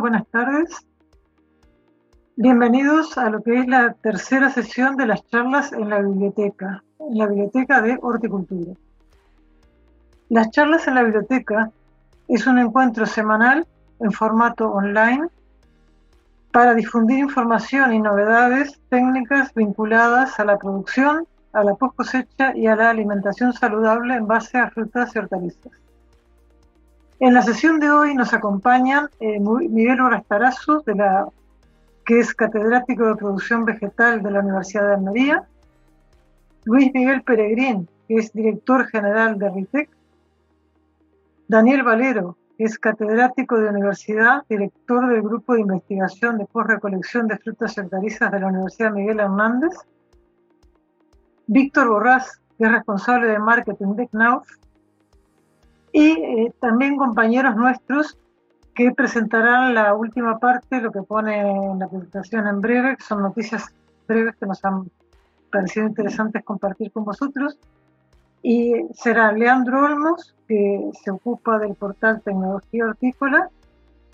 Buenas tardes. Bienvenidos a lo que es la tercera sesión de las charlas en la biblioteca, en la biblioteca de Horticultura. Las charlas en la biblioteca es un encuentro semanal en formato online para difundir información y novedades técnicas vinculadas a la producción, a la post cosecha y a la alimentación saludable en base a frutas y hortalizas. En la sesión de hoy nos acompañan eh, Miguel Orastarazu, de la, que es catedrático de producción vegetal de la Universidad de Almería, Luis Miguel Peregrín, que es director general de RITEC, Daniel Valero, que es catedrático de universidad, director del grupo de investigación de post-recolección de frutas y hortalizas de la Universidad Miguel Hernández, Víctor Borrás, que es responsable de marketing de KNAUF, y eh, también compañeros nuestros que presentarán la última parte, lo que pone en la presentación en breve, que son noticias breves que nos han parecido interesantes compartir con vosotros. Y será Leandro Olmos, que se ocupa del portal Tecnología Hortícola,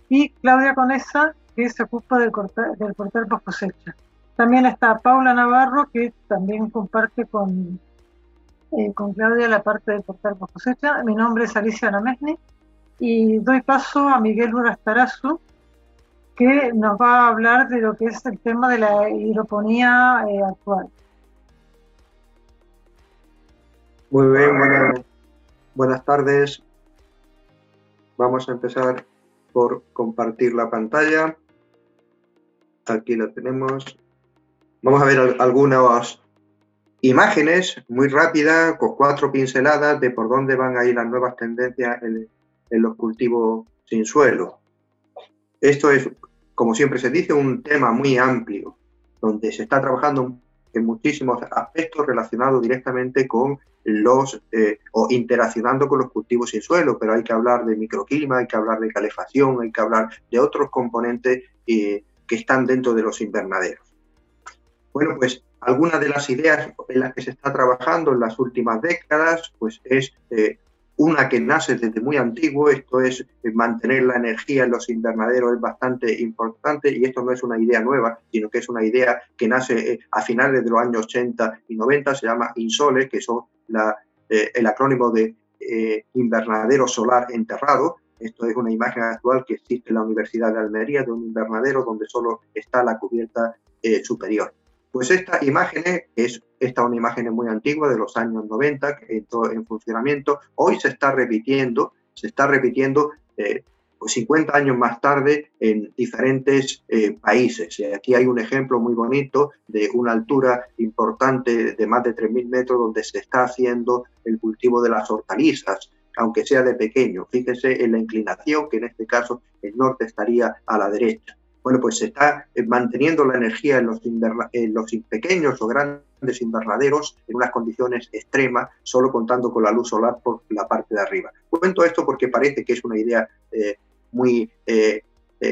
y Claudia Conesa, que se ocupa del, del portal Post Cosecha. También está Paula Navarro, que también comparte con eh, con Claudia la parte del portal por cosecha. Mi nombre es Alicia Namesni y doy paso a Miguel Urastarazu, que nos va a hablar de lo que es el tema de la hidroponía eh, actual. Muy bien, buenas tardes. Vamos a empezar por compartir la pantalla. Aquí la tenemos. Vamos a ver algunos imágenes muy rápidas, con cuatro pinceladas de por dónde van a ir las nuevas tendencias en, los cultivos sin suelo. Esto es, como siempre se dice, un tema muy amplio, donde se está trabajando en muchísimos aspectos relacionados directamente con los eh, o interaccionando con los cultivos sin suelo, pero hay que hablar de microclima, hay que hablar de calefacción, hay que hablar de otros componentes eh, que están dentro de los invernaderos. Bueno, pues algunas de las ideas en las que se está trabajando en las últimas décadas, pues es eh, una que nace desde muy antiguo, esto es eh, mantener la energía en los invernaderos es bastante importante y esto no es una idea nueva, sino que es una idea que nace eh, a finales de los años 80 y 90, se llama INSOLE, que son el acrónimo de invernadero solar enterrado. Esto es una imagen actual que existe en la Universidad de Almería de un invernadero donde solo está la cubierta superior. Pues esta imagen es esta una imagen muy antigua de los años 90 que entró en funcionamiento. Hoy se está repitiendo, se está repitiendo eh, 50 pues años más tarde en diferentes eh, países. Aquí hay un ejemplo muy bonito de una altura importante de más de 3.000 metros donde se está haciendo el cultivo de las hortalizas, aunque sea de pequeño. Fíjese en la inclinación, que en este caso el norte estaría a la derecha bueno, pues se está eh, manteniendo la energía en los, pequeños o grandes invernaderos en unas condiciones extremas, solo contando con la luz solar por la parte de arriba. Cuento esto porque parece que es una idea eh, muy eh,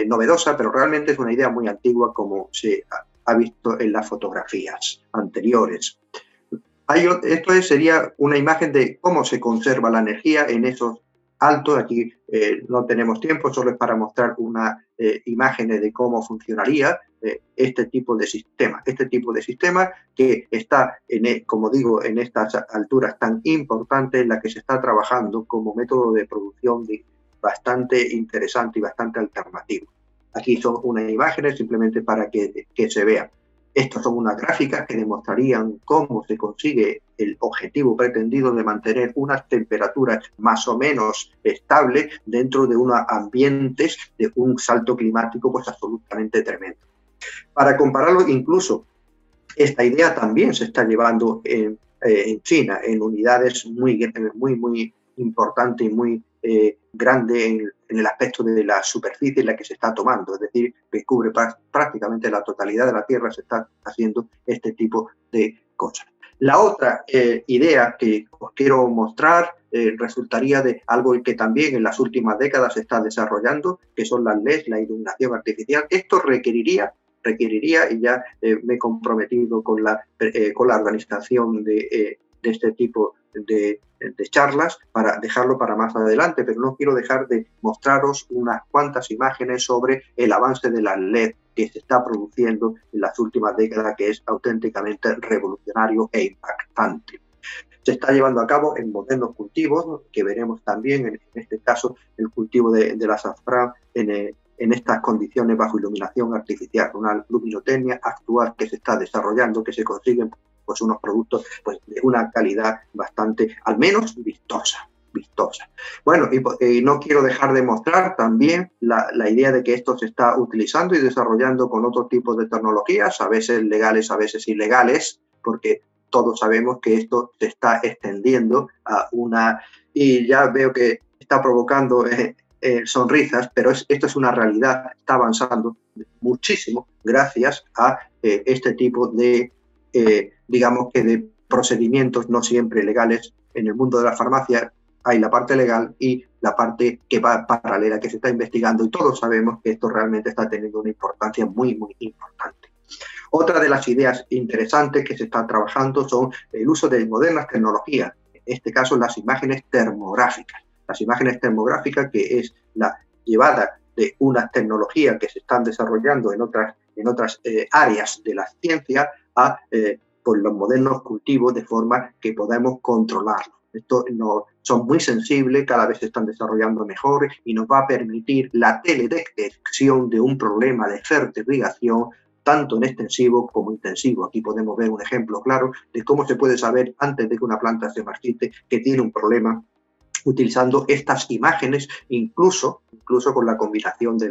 novedosa, pero realmente es una idea muy antigua como se ha, visto en las fotografías anteriores. esto sería una imagen de cómo se conserva la energía en esos alto. Aquí eh, no tenemos tiempo, solo es para mostrar una eh, imagen de cómo funcionaría eh, este tipo de sistema. Este tipo de sistema que está, en, e, como digo, en estas alturas tan importantes en la que se está trabajando como método de producción bastante interesante y bastante alternativo. Aquí son unas imágenes simplemente para que, que se vean. Estas son unas gráficas que demostrarían cómo se consigue el objetivo pretendido de mantener unas temperaturas más o menos estables dentro de unos ambientes de un salto climático pues absolutamente tremendo. Para compararlo incluso, esta idea también se está llevando en, eh, China en unidades muy, muy, muy importantes y muy eh, grande en, el aspecto de la superficie en la que se está tomando, es decir, que cubre prácticamente la totalidad de la Tierra, se está haciendo este tipo de cosas. La otra eh, idea que os quiero mostrar eh, resultaría de algo que también en las últimas décadas se está desarrollando, que son las LEDs, la iluminación artificial. Esto requeriría requeriría, y ya me he comprometido con la, con la organización de, de este tipo de, charlas para dejarlo para más adelante, pero no quiero dejar de mostraros unas cuantas imágenes sobre el avance de la LED que se está produciendo en las últimas décadas, que es auténticamente revolucionario e impactante. Se está llevando a cabo en modernos cultivos, que veremos también en, este caso el cultivo de, la azafrán en, en estas condiciones bajo iluminación artificial, una luminotecnia actual que se está desarrollando, que se consiguen pues unos productos pues, de una calidad bastante, al menos vistosa. Vistosa. Bueno, y, no quiero dejar de mostrar también la, la, idea de que esto se está utilizando y desarrollando con otros tipos de tecnologías, a veces legales, a veces ilegales, porque todos sabemos que esto se está extendiendo a una... Y ya veo que está provocando eh, eh, sonrisas, pero esto es una realidad, está avanzando muchísimo gracias a eh, este tipo de, eh, digamos que de procedimientos no siempre legales. En el mundo de la farmacia hay la parte legal y la parte que va paralela, que se está investigando y todos sabemos que esto realmente está teniendo una importancia muy, muy importante. Otra de las ideas interesantes que se está trabajando son el uso de modernas tecnologías, en este caso las imágenes termográficas las imágenes termográficas, que es la llevada de unas tecnologías que se están desarrollando en otras, en otras eh, áreas de la ciencia a eh, por los modernos cultivos de forma que podamos controlarlo. Esto son muy sensibles, cada vez se están desarrollando mejor y nos va a permitir la teledetección de un problema de fertilización tanto en extensivo como intensivo. Aquí podemos ver un ejemplo claro de cómo se puede saber antes de que una planta se marchite que tiene un problema utilizando estas imágenes, incluso, incluso con la combinación de,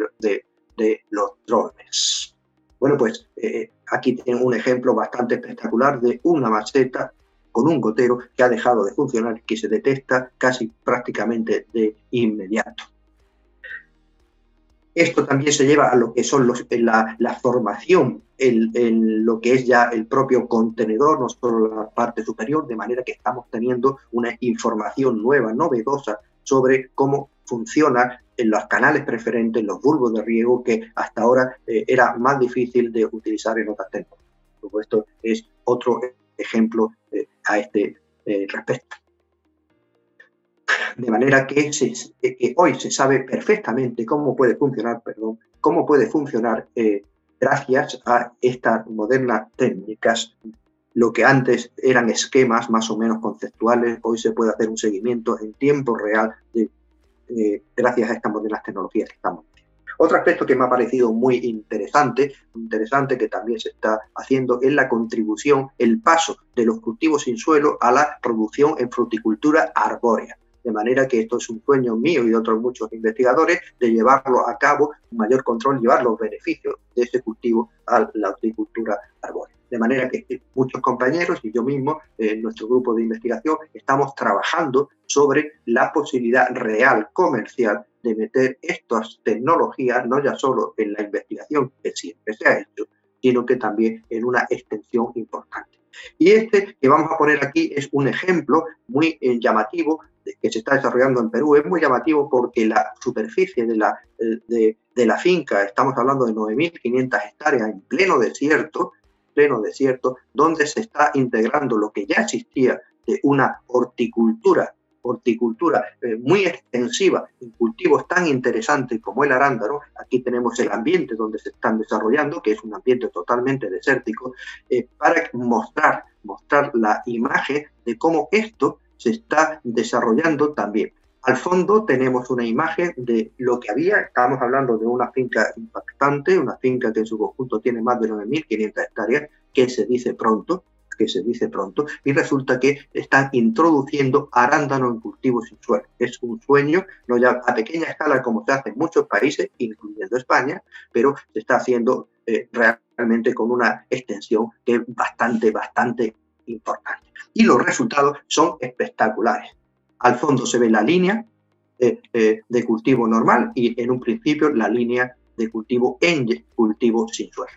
los drones. Bueno, pues eh, aquí tengo un ejemplo bastante espectacular de una maceta con un gotero que ha dejado de funcionar, que se detecta casi prácticamente de inmediato. Esto también se lleva a lo que son los, la, la formación en, lo que es ya el propio contenedor, no solo la parte superior, de manera que estamos teniendo una información nueva, novedosa, sobre cómo funciona en los canales preferentes, los bulbos de riego, que hasta ahora eh, era más difícil de utilizar en otras tecnologías. Esto es otro ejemplo eh, a este eh, respecto. De manera que, hoy se sabe perfectamente cómo puede funcionar, perdón, cómo puede funcionar eh, gracias a estas modernas técnicas. Lo que antes eran esquemas más o menos conceptuales, hoy se puede hacer un seguimiento en tiempo real de, eh, gracias a estas modernas tecnologías que estamos otro aspecto que me ha parecido muy interesante, interesante que también se está haciendo, es la contribución, el paso de los cultivos sin suelo a la producción en fruticultura arbórea de manera que esto es un sueño mío y de otros muchos investigadores de llevarlo a cabo, mayor control, llevar los beneficios de ese cultivo a la agricultura arbórea. De manera que muchos compañeros y yo mismo, en nuestro grupo de investigación, estamos trabajando sobre la posibilidad real, comercial, de meter estas tecnologías no ya solo en la investigación que siempre se ha hecho, sino que también en una extensión importante. Y este que vamos a poner aquí es un ejemplo muy eh, llamativo que se está desarrollando en Perú. Es muy llamativo porque la superficie de la, de, la finca, estamos hablando de 9.500 hectáreas en pleno desierto, pleno desierto, donde se está integrando lo que ya existía de una horticultura horticultura eh, muy extensiva en cultivos tan interesantes como el arándano, aquí tenemos el ambiente donde se están desarrollando, que es un ambiente totalmente desértico, eh, para mostrar, mostrar la imagen de cómo esto se está desarrollando también. Al fondo tenemos una imagen de lo que había, estamos hablando de una finca impactante, una finca que en su conjunto tiene más de 9.500 hectáreas, que se dice pronto, que se dice pronto, y resulta que están introduciendo arándano en cultivos sin suelo. Es un sueño, no ya a pequeña escala como se hace en muchos países, incluyendo España, pero se está haciendo eh, realmente con una extensión que es bastante, bastante importante y los resultados son espectaculares. Al fondo se ve la línea eh, eh, de cultivo normal y en un principio la línea de cultivo en cultivo sin suelo.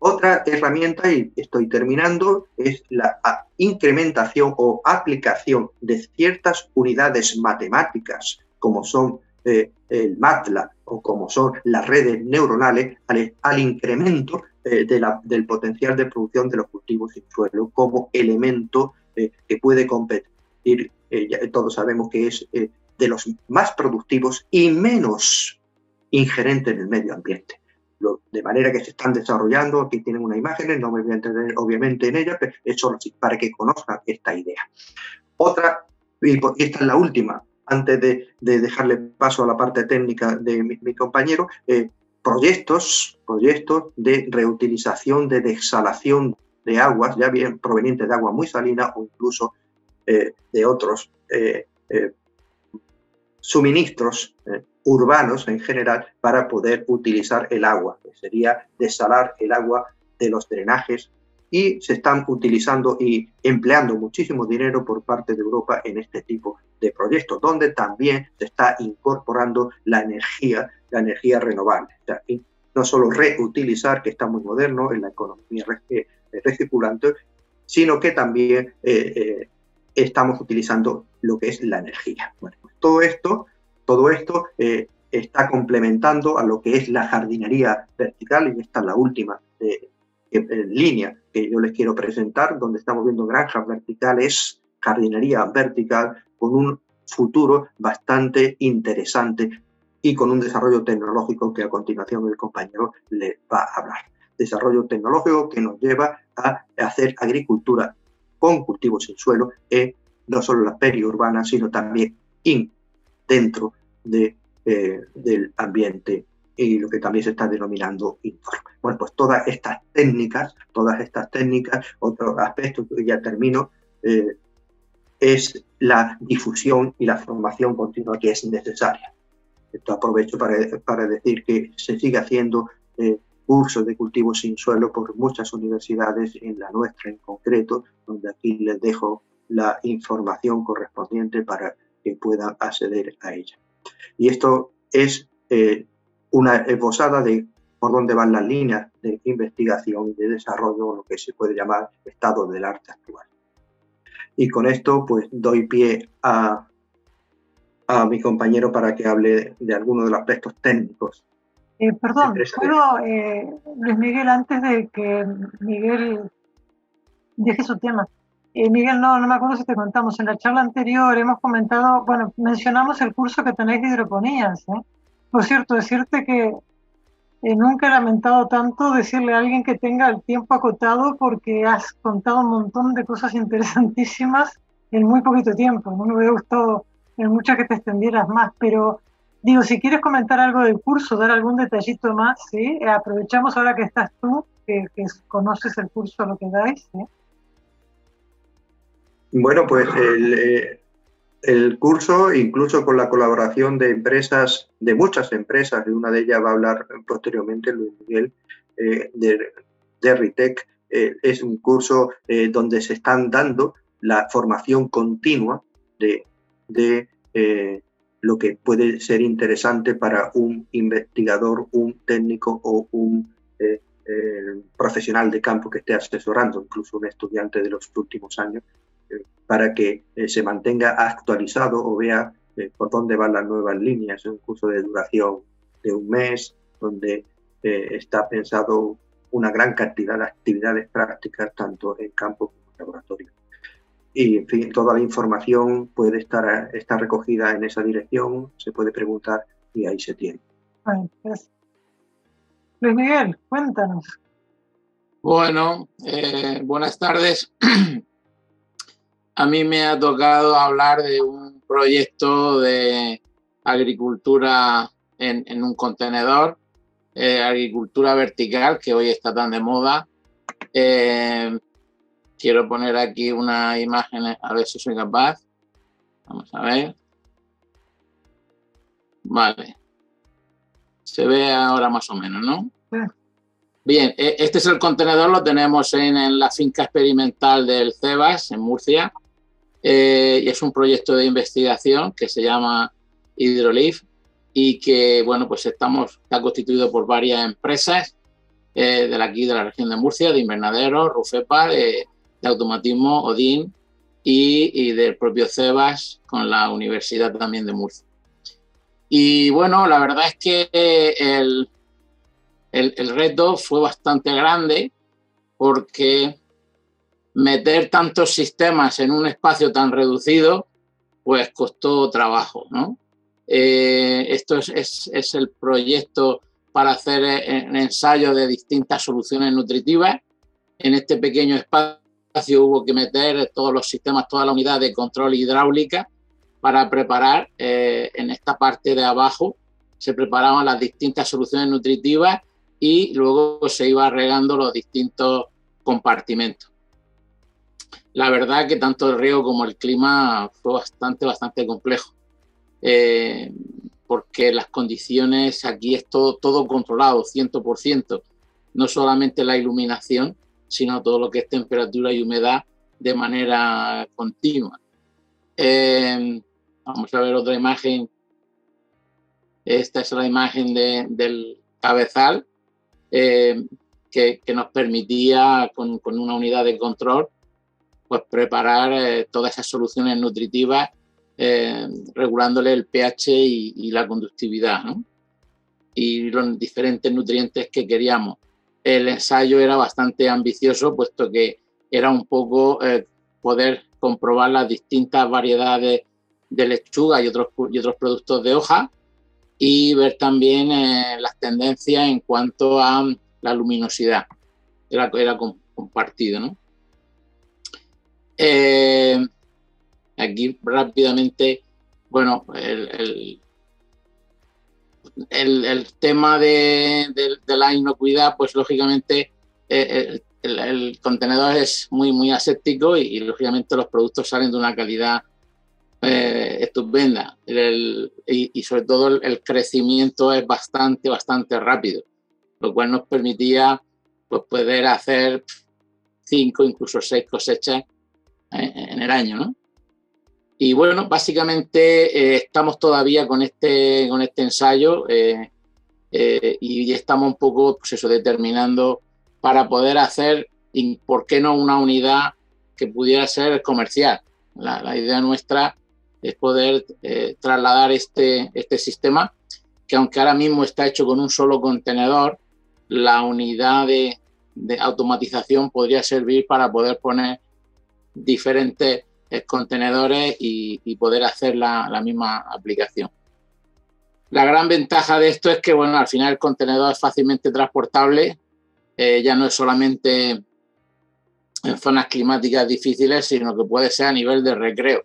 Otra herramienta, y estoy terminando, es la incrementación o aplicación de ciertas unidades matemáticas, como son eh, el MATLAB o como son las redes neuronales, al, incremento del potencial de producción de los cultivos sin suelo como elemento eh, que puede competir ir, todos sabemos que es de los más productivos y menos ingerente en el medio ambiente. de manera que se están desarrollando, aquí tienen una imagen, no me voy a entender obviamente en ella, pero es para que conozcan esta idea. Otra, y esta es la última, antes de, dejarle paso a la parte técnica de mi, compañero, eh, proyectos, proyectos de reutilización, de desalación de aguas, ya bien provenientes de agua muy salina o incluso eh, de otros eh, suministros urbanos en general para poder utilizar el agua, que sería desalar el agua de los drenajes y se están utilizando y empleando muchísimo dinero por parte de Europa en este tipo de proyectos, donde también se está incorporando la energía, la energía renovable. no solo reutilizar, que está muy moderno en la economía eh, recirculante, sino que también eh, eh, estamos utilizando lo que es la energía. Todo esto todo esto eh, está complementando a lo que es la jardinería vertical, y esta es la última eh, línea que yo les quiero presentar, donde estamos viendo granjas verticales, jardinería vertical, con un futuro bastante interesante y con un desarrollo tecnológico que a continuación el compañero le va a hablar. Desarrollo tecnológico que nos lleva a hacer agricultura con cultivos sin suelo, en no solo la periurbana, sino también in dentro de, eh, del ambiente y lo que también se está denominando indoor. Bueno, pues todas estas técnicas, todas estas técnicas, otro aspecto que ya termino, eh, es la difusión y la formación continua que es necesaria. Esto aprovecho para, para decir que se sigue haciendo eh, cursos de cultivo sin suelo por muchas universidades, en la nuestra en concreto, donde aquí les dejo la información correspondiente para que pueda acceder a ella. Y esto es eh, una esbozada de por dónde van las líneas de investigación y de desarrollo, lo que se puede llamar estado del arte actual. Y con esto, pues doy pie a, a mi compañero para que hable de algunos de los aspectos técnicos. Eh, perdón, ¿puedo, eh, Luis Miguel, antes de que Miguel deje su tema, eh, Miguel, no, no me acuerdo si te contamos, en la charla anterior hemos comentado, bueno, mencionamos el curso que tenéis de hidroponías. ¿eh? Por cierto, decirte que nunca he lamentado tanto decirle a alguien que tenga el tiempo acotado porque has contado un montón de cosas interesantísimas en muy poquito tiempo. No me hubiera gustado en mucho que te extendieras más, pero digo, si quieres comentar algo del curso, dar algún detallito más, ¿sí? aprovechamos ahora que estás tú, que, conoces el curso, lo que dais. ¿sí? Bueno, pues eh, el, curso, incluso con la colaboración de empresas, de muchas empresas, de una de ellas va a hablar posteriormente Luis Miguel, eh, de, de Ritec, eh, es un curso donde se están dando la formación continua de lo que puede ser interesante para un investigador, un técnico o un profesional de campo que esté asesorando, incluso un estudiante de los últimos años para que eh, se mantenga actualizado o vea eh, por dónde van las nuevas líneas. Un curso de duración de un mes, donde eh, está pensado una gran cantidad de actividades prácticas, tanto en campo como en laboratorio. Y, en fin, toda la información puede estar, estar recogida en esa dirección, se puede preguntar y ahí se tiene. Pues, Luis Miguel, cuéntanos. Bueno, buenas tardes. a mí me ha tocado hablar de un proyecto de agricultura en, un contenedor, eh, agricultura vertical, que hoy está tan de moda. Eh, quiero poner aquí una imagen, a ver si soy capaz. Vamos a ver. Vale. Se ve ahora más o menos, ¿no? Bien, e, este es el contenedor, lo tenemos en, en la finca experimental del CEBAS, en Murcia. Eh, y es un proyecto de investigación que se llama Hydrolif y que, bueno, pues estamos, está constituido por varias empresas eh, de aquí, de la región de Murcia, de Invernadero, Rufepa, de, Automatismo, Odin y, del propio CEBAS con la Universidad también de Murcia. Y bueno, la verdad es que el, el, el reto fue bastante grande porque meter tantos sistemas en un espacio tan reducido, pues costó trabajo, ¿no? Eh, esto es, es, el proyecto para hacer eh, un ensayo de distintas soluciones nutritivas. En este pequeño espacio hubo que meter todos los sistemas, toda la unidad de control hidráulica para preparar eh, en esta parte de abajo, se preparaban las distintas soluciones nutritivas y luego se iba regando los distintos compartimentos. La verdad que tanto el río como el clima fue bastante, bastante complejo, eh, porque las condiciones aquí es todo, todo controlado, 100%, no solamente la iluminación, sino todo lo que es temperatura y humedad de manera continua. Eh, vamos a ver otra imagen. Esta es la imagen del cabezal eh, que, nos permitía con, una unidad de control pues preparar eh, todas esas soluciones nutritivas eh, regulándole el pH y, la conductividad y los diferentes nutrientes que queríamos. El ensayo era bastante ambicioso puesto que era un poco poder comprobar las distintas variedades de lechuga y otros, y otros productos de hoja y ver también las tendencias en cuanto a la luminosidad. Era, era compartido, ¿no? Eh, aquí rápidamente, bueno, el, tema de, la inocuidad, pues lógicamente eh, el, contenedor es muy, muy aséptico y, lógicamente los productos salen de una calidad eh, estupenda y, sobre todo el, crecimiento es bastante, bastante rápido lo cual nos permitía pues, poder hacer cinco, incluso seis cosechas eh, en el año, ¿no? Y bueno, básicamente eh, estamos todavía con este, con este ensayo eh, y estamos un poco, pues eso, determinando para poder hacer, ¿por qué no una unidad que pudiera ser comercial? La, idea nuestra es poder trasladar este, este sistema, que aunque ahora mismo está hecho con un solo contenedor, la unidad de, automatización podría servir para poder poner diferentes eh, contenedores y, poder hacer la, misma aplicación. La gran ventaja de esto es que, bueno, al final el contenedor es fácilmente transportable, eh, ya no es solamente en zonas climáticas difíciles, sino que puede ser a nivel de recreo.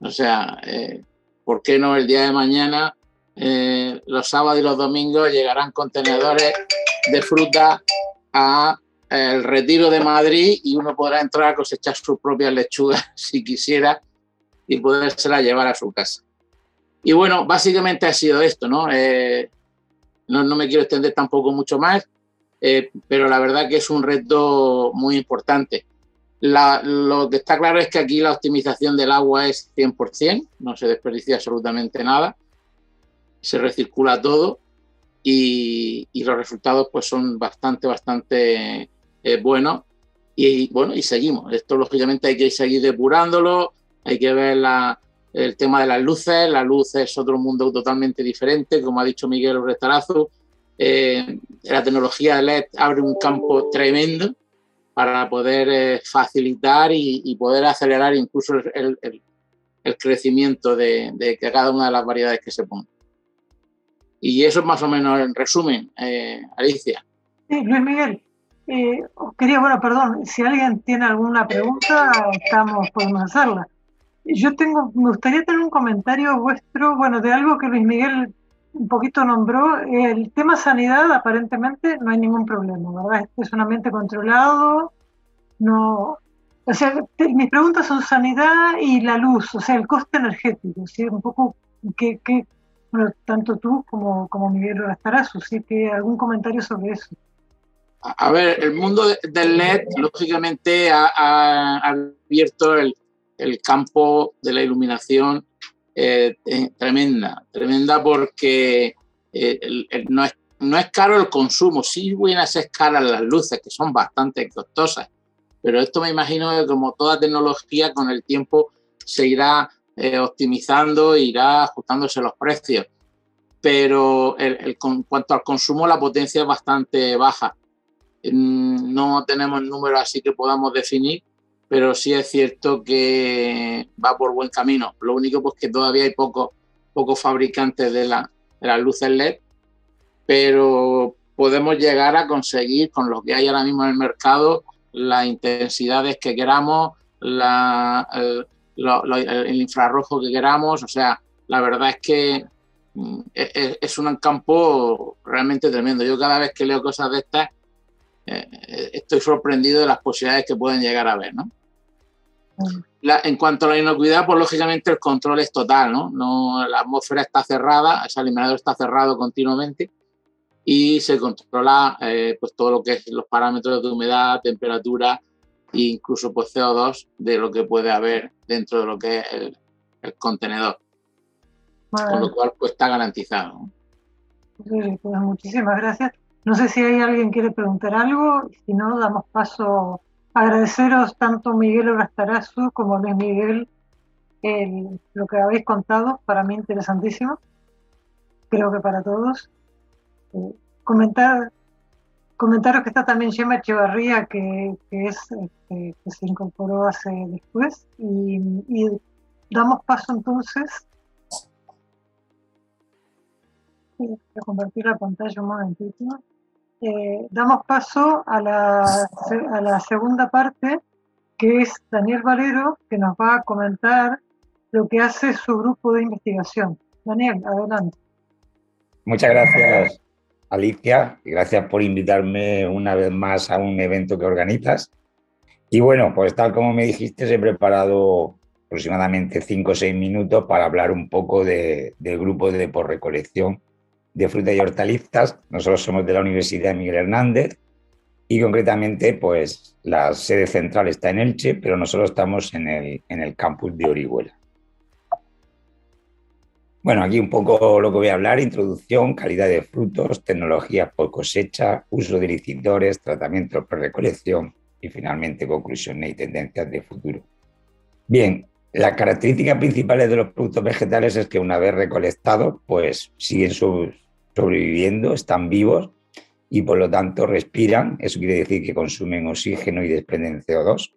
O sea, eh, ¿por qué no el día de mañana, los sábados y los domingos, llegarán contenedores de fruta a el retiro de Madrid y uno podrá entrar a cosechar sus propias lechugas si quisiera y podérsela llevar a su casa. Y bueno, básicamente ha sido esto, ¿no? Eh, no, no, me quiero extender tampoco mucho más, eh, pero la verdad que es un reto muy importante. lo que está claro es que aquí la optimización del agua es 100%, no se desperdicia absolutamente nada, se recircula todo y, los resultados pues son bastante, bastante buenos. Y bueno, y seguimos. Esto lógicamente hay que seguir depurándolo, hay que ver el tema de las luces. La luz es otro mundo totalmente diferente, como ha dicho Miguel Restarazo. Eh, la tecnología LED abre un campo tremendo para poder eh, facilitar y, poder acelerar incluso el, crecimiento de, de, cada una de las variedades que se ponen. Y eso es más o menos en resumen, eh, Alicia. Sí, Luis Miguel. Eh, quería, bueno, perdón, si alguien tiene alguna pregunta, estamos, podemos hacerla. Yo tengo, me gustaría tener un comentario vuestro, bueno, de algo que Luis Miguel un poquito nombró. El tema sanidad, aparentemente, no hay ningún problema, ¿verdad? Es un ambiente controlado, no... O sea, mis preguntas son sanidad y la luz, o sea, el coste energético, ¿sí? Un poco, ¿qué, qué, bueno, tanto tú como, como Miguel Rastarazo, ¿sí? que algún comentario sobre eso. A ver, el mundo del LED lógicamente ha, abierto el, campo de la iluminación eh, tremenda, tremenda porque eh, no, es, caro el consumo, sí buenas es cara las luces, que son bastante costosas, pero esto me imagino que como toda tecnología con el tiempo se irá eh, optimizando, irá ajustándose los precios. Pero en cuanto al consumo, la potencia es bastante baja. No tenemos números así que podamos definir, pero sí es cierto que va por buen camino. Lo único pues que todavía hay pocos pocos fabricantes de, la, las luces LED, pero podemos llegar a conseguir con lo que hay ahora mismo en el mercado las intensidades que queramos, el, infrarrojo que queramos. O sea, la verdad es que mm, e, e, es, un campo realmente tremendo. Yo cada vez que leo cosas de estas, eh, estoy sorprendido de las posibilidades que pueden llegar a ver, ¿no? en cuanto a la inocuidad, pues lógicamente el control es total, ¿no? no la atmósfera está cerrada, ese alimentador está cerrado continuamente y se controla eh, pues todo lo que es los parámetros de humedad, temperatura e incluso pues CO2 de lo que puede haber dentro de lo que es el, contenedor. Con lo cual pues está garantizado. pues muchísimas gracias. No sé si hay alguien quiere preguntar algo, si no, damos paso agradeceros tanto Miguel Orastarazu como Luis Miguel lo que habéis contado, para mí interesantísimo, creo que para todos. Eh, comentar, comentaros que está también Gemma Echevarría, que, es, este, que se incorporó hace después, y, damos paso entonces. Voy a compartir la pantalla un momentito. Eh, damos paso a la, a la segunda parte, que es Daniel Valero, que nos va a comentar lo que hace su grupo de investigación. Daniel, adelante. Muchas gracias, Alicia, y gracias por invitarme una vez más a un evento que organizas. Y bueno, pues tal como me dijiste, he preparado aproximadamente 5 o 6 minutos para hablar un poco de, del grupo de por recolección de frutas y hortalizas. Nosotros somos de la Universidad Miguel Hernández y concretamente pues la sede central está en Elche, pero nosotros estamos en el, en el campus de Orihuela. Bueno, aquí un poco lo que voy a hablar, introducción, calidad de frutos, tecnologías por cosecha, uso de licitores, tratamientos por recolección y finalmente conclusiones y tendencias de futuro. Bien, las características principales de los productos vegetales es que una vez recolectados, pues siguen sus sobreviviendo, están vivos y por lo tanto respiran. Eso quiere decir que consumen oxígeno y desprenden CO2.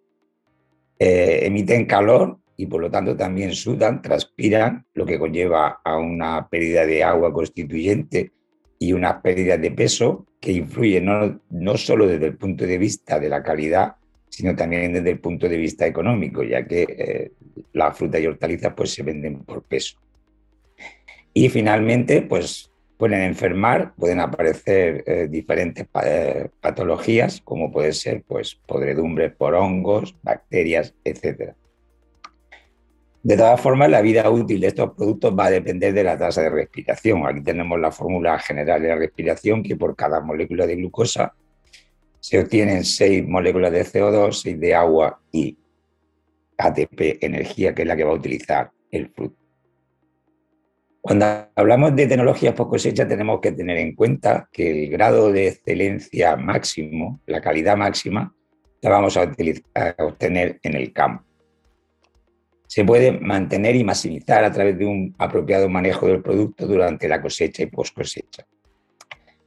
Eh, emiten calor y por lo tanto también sudan, transpiran, lo que conlleva a una pérdida de agua constituyente y una pérdida de peso que influye no, no solo desde el punto de vista de la calidad, sino también desde el punto de vista económico, ya que eh, las frutas y hortalizas pues, se venden por peso. Y finalmente, pues pueden enfermar, pueden aparecer eh, diferentes eh, patologías, como puede ser pues, podredumbres por hongos, bacterias, etc. De todas formas, la vida útil de estos productos va a depender de la tasa de respiración. Aquí tenemos la fórmula general de la respiración, que por cada molécula de glucosa se obtienen seis moléculas de CO2, 6 de agua y ATP, energía, que es la que va a utilizar el fruto. Cuando hablamos de tecnologías post cosecha tenemos que tener en cuenta que el grado de excelencia máximo, la calidad máxima, la vamos a, obtener en el campo. Se puede mantener y maximizar a través de un apropiado manejo del producto durante la cosecha y post cosecha.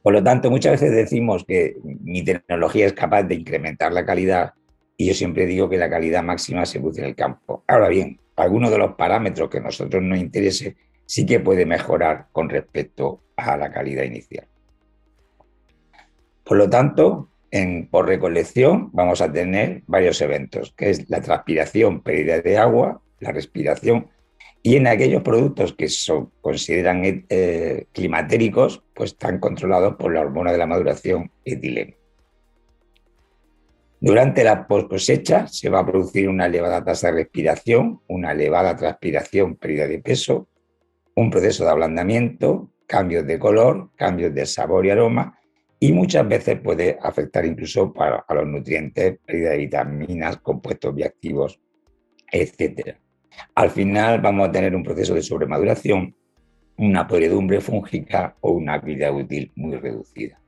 Por lo tanto, muchas veces decimos que mi tecnología es capaz de incrementar la calidad y yo siempre digo que la calidad máxima se produce en el campo. Ahora bien, algunos de los parámetros que a nosotros nos interese sí que puede mejorar con respecto a la calidad inicial. Por lo tanto, en, por recolección vamos a tener varios eventos, que es la transpiración, pérdida de agua, la respiración, y en aquellos productos que se consideran eh, climatéricos, pues están controlados por la hormona de la maduración etileno. Durante la post cosecha se va a producir una elevada tasa de respiración, una elevada transpiración, pérdida de peso, un proceso de ablandamiento, cambios de color, cambios de sabor y aroma, y muchas veces puede afectar incluso a los nutrientes, pérdida de vitaminas, compuestos bioactivos, etc. Al final vamos a tener un proceso de sobremaduración, una podredumbre fúngica o una vida útil muy reducida.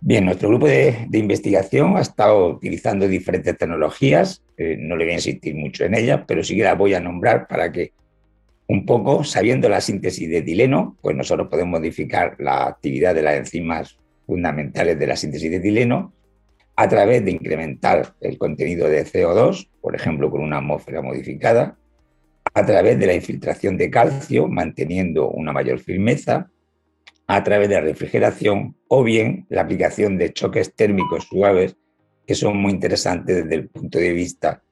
Bien, nuestro grupo de, investigación ha estado utilizando diferentes tecnologías, eh, no le voy a insistir mucho en ellas, pero sí que las voy a nombrar para que un poco, sabiendo la síntesis de etileno, pues nosotros podemos modificar la actividad de las enzimas fundamentales de la síntesis de etileno a través de incrementar el contenido de CO2, por ejemplo, con una atmósfera modificada, a través de la infiltración de calcio, manteniendo una mayor firmeza, a través de la refrigeración o bien la aplicación de choques térmicos suaves que son muy interesantes desde el punto de vista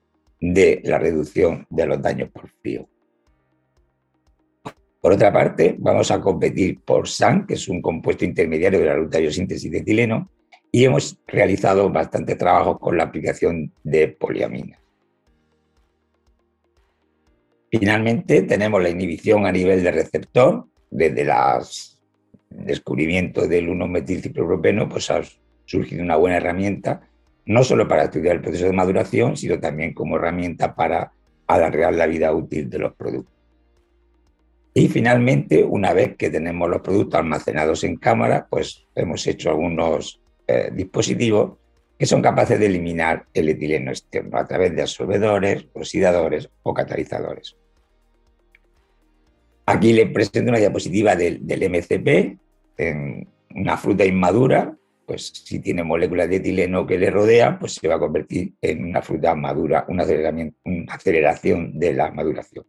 de la reducción de los daños por frío. Por otra parte, vamos a competir por SAN, que es un compuesto intermediario de la biosíntesis de etileno, y hemos realizado bastante trabajo con la aplicación de poliamina. Finalmente, tenemos la inhibición a nivel de receptor, desde los descubrimiento del 1-metilciclopropeno, pues ha surgido una buena herramienta, no solo para estudiar el proceso de maduración, sino también como herramienta para alargar la vida útil de los productos. Y finalmente, una vez que tenemos los productos almacenados en cámara, pues hemos hecho algunos eh, dispositivos que son capaces de eliminar el etileno externo a través de absorbedores, oxidadores o catalizadores. Aquí le presento una diapositiva del, MCP, en una fruta inmadura, pues si tiene moléculas de etileno que le rodean, pues se va a convertir en una fruta madura, una aceleración de la maduración.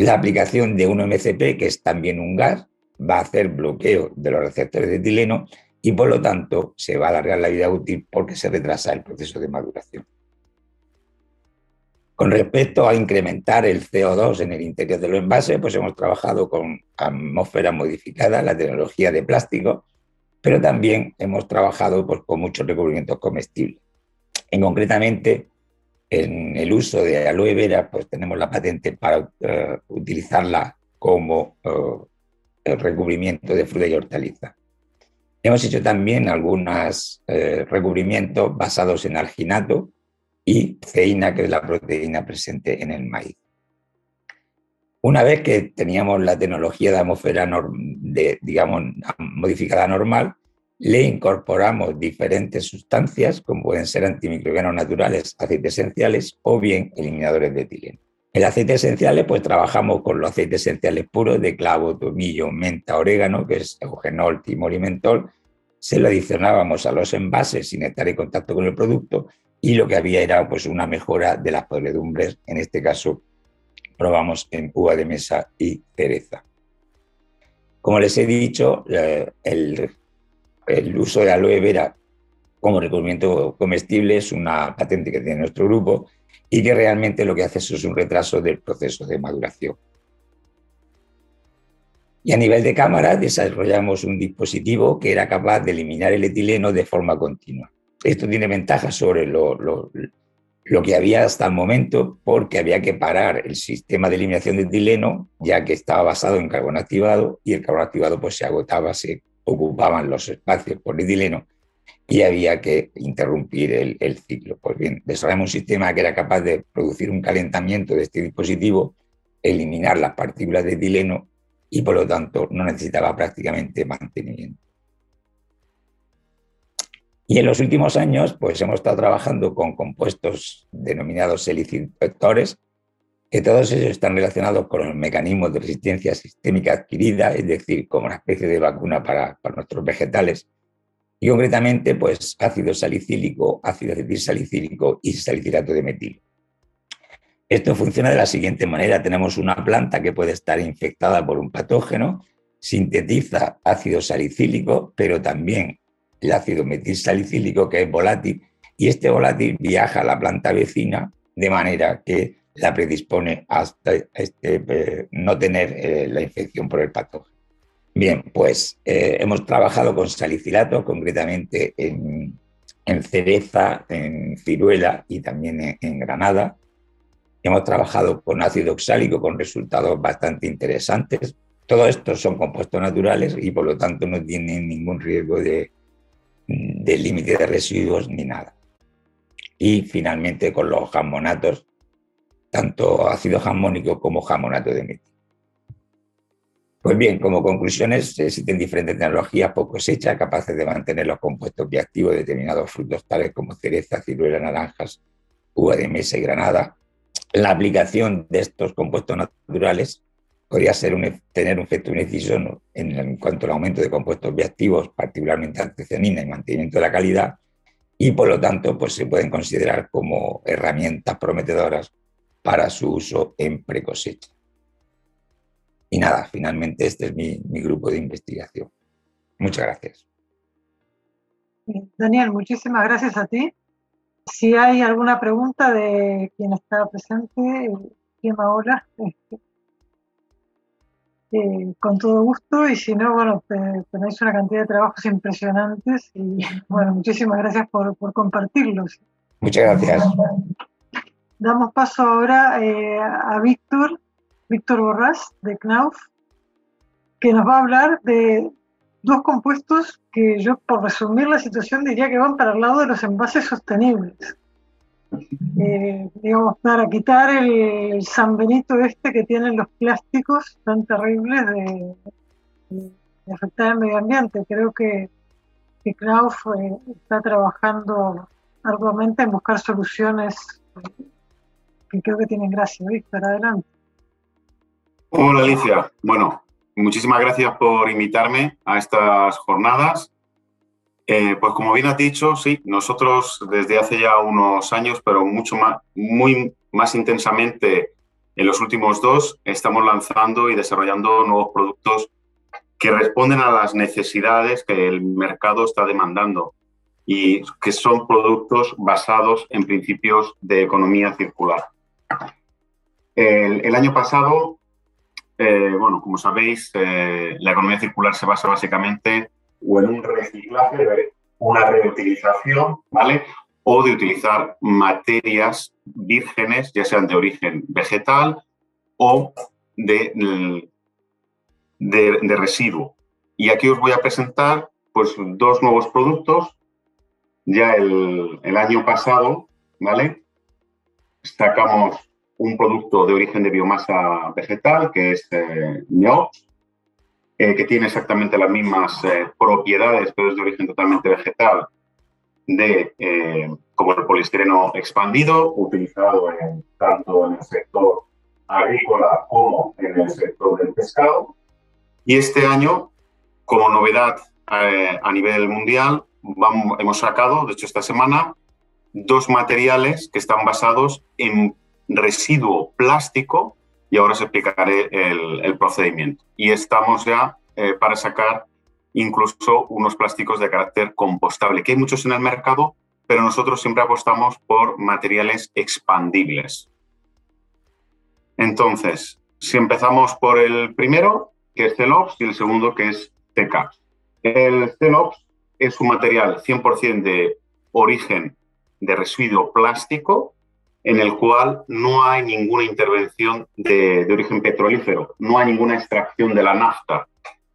La aplicación de un MCP, que es también un gas, va a hacer bloqueo de los receptores de etileno y por lo tanto se va a alargar la vida útil porque se retrasa el proceso de maduración. Con respecto a incrementar el CO2 en el interior de los envases, pues hemos trabajado con atmósfera modificada, la tecnología de plástico, pero también hemos trabajado pues, con muchos recubrimientos comestibles. En concretamente, en el uso de aloe vera, pues tenemos la patente para eh, utilizarla como eh, recubrimiento de fruta y hortaliza. Hemos hecho también algunos eh, recubrimientos basados en alginato, y ceína, que es la proteína presente en el maíz. Una vez que teníamos la tecnología de atmósfera digamos, modificada normal, le incorporamos diferentes sustancias, como pueden ser antimicrobianos naturales, aceites esenciales o bien eliminadores de etileno. El aceite esenciales, pues trabajamos con los aceites esenciales puros de clavo, tomillo, menta, orégano, que es eugenol, timol y mentol. Se lo adicionábamos a los envases sin estar en contacto con el producto y lo que había era pues, una mejora de las podredumbres, en este caso probamos en uva de mesa y cereza. Como les he dicho, el, el uso de aloe vera como recubrimiento comestible es una patente que tiene nuestro grupo y que realmente lo que hace es un retraso del proceso de maduración. Y a nivel de cámara desarrollamos un dispositivo que era capaz de eliminar el etileno de forma continua. Esto tiene ventajas sobre lo, que había hasta el momento porque había que parar el sistema de eliminación de etileno ya que estaba basado en carbón activado y el carbón activado pues se agotaba, se ocupaban los espacios por etileno y había que interrumpir el, el, ciclo. Pues bien, desarrollamos un sistema que era capaz de producir un calentamiento de este dispositivo, eliminar las partículas de etileno y por lo tanto no necesitaba prácticamente mantenimiento. Y en los últimos años, pues hemos estado trabajando con compuestos denominados helicitores, que todos ellos están relacionados con los mecanismos de resistencia sistémica adquirida, es decir, como una especie de vacuna para, nuestros vegetales. Y concretamente, pues ácido salicílico, ácido acetilsalicílico y salicilato de metilo. Esto funciona de la siguiente manera. Tenemos una planta que puede estar infectada por un patógeno, sintetiza ácido salicílico, pero también el ácido metilsalicílico, que es volátil, y este volátil viaja a la planta vecina de manera que la predispone a este, eh, no tener eh, la infección por el patógeno. Bien, pues eh, hemos trabajado con salicilato, concretamente en, cereza, en ciruela y también en, granada. Hemos trabajado con ácido oxálico con resultados bastante interesantes. Todos estos son compuestos naturales y por lo tanto no tienen ningún riesgo de, de límite de residuos ni nada. Y finalmente con los jamonatos, tanto ácido jamónico como jamonato de metil. Pues bien, como conclusiones, existen diferentes tecnologías poco hechas capaces de mantener los compuestos bioactivos de determinados frutos tales como cereza, ciruela, naranjas, uva de mesa y granada. La aplicación de estos compuestos naturales podría un, tener un efecto beneficioso en, en, cuanto al aumento de compuestos bioactivos, particularmente antocianina y mantenimiento de la calidad, y por lo tanto pues, se pueden considerar como herramientas prometedoras para su uso en precosecha. Y nada, finalmente este es mi, mi grupo de investigación. Muchas gracias. Daniel, muchísimas gracias a ti. Si hay alguna pregunta de quien está presente, quien ahora, este, eh, con todo gusto y si no, bueno, tenéis una cantidad de trabajos impresionantes y bueno, muchísimas gracias por, compartirlos. Muchas gracias. Damos paso ahora eh, a Víctor, Víctor Borrás de Knauf, que nos va a hablar de dos compuestos que yo, por resumir la situación, diría que van para el lado de los envases sostenibles eh, digamos, para quitar el, San Benito este que tienen los plásticos tan terribles de, afectar al medio ambiente. Creo que, que Knauf eh, está trabajando arduamente en buscar soluciones que creo que tienen gracia. Víctor, adelante. Hola Alicia. Bueno, muchísimas gracias por invitarme a estas jornadas. Eh, pues como bien has dicho, sí, nosotros desde hace ya unos años, pero mucho más, muy más intensamente en los últimos dos, estamos lanzando y desarrollando nuevos productos que responden a las necesidades que el mercado está demandando y que son productos basados en principios de economía circular. El, año pasado, eh, bueno, como sabéis, eh, la economía circular se basa básicamente o en un reciclaje, una reutilización, ¿vale? O de utilizar materias vírgenes, ya sean de origen vegetal o de, de, residuo. Y aquí os voy a presentar pues, dos nuevos productos. Ya el, año pasado, ¿vale? Sacamos un producto de origen de biomasa vegetal, que es eh, eh, que tiene exactamente las mismas eh, propiedades, pero es de origen totalmente vegetal, de, eh, como el poliestireno expandido, utilizado tanto en el sector agrícola como en el sector del pescado. Y este año, como novedad a nivel mundial, vamos, hemos sacado, de hecho esta semana, dos materiales que están basados en residuo plástico y ahora os explicaré el, procedimiento. Y estamos ya eh, para sacar incluso unos plásticos de carácter compostable, que hay muchos en el mercado, pero nosotros siempre apostamos por materiales expandibles. Entonces, si empezamos por el primero, que es Celops, y el segundo, que es TK. El Celops es un material 100% de origen de residuo plástico en el cual no hay ninguna intervención de, origen petrolífero, no hay ninguna extracción de la nafta,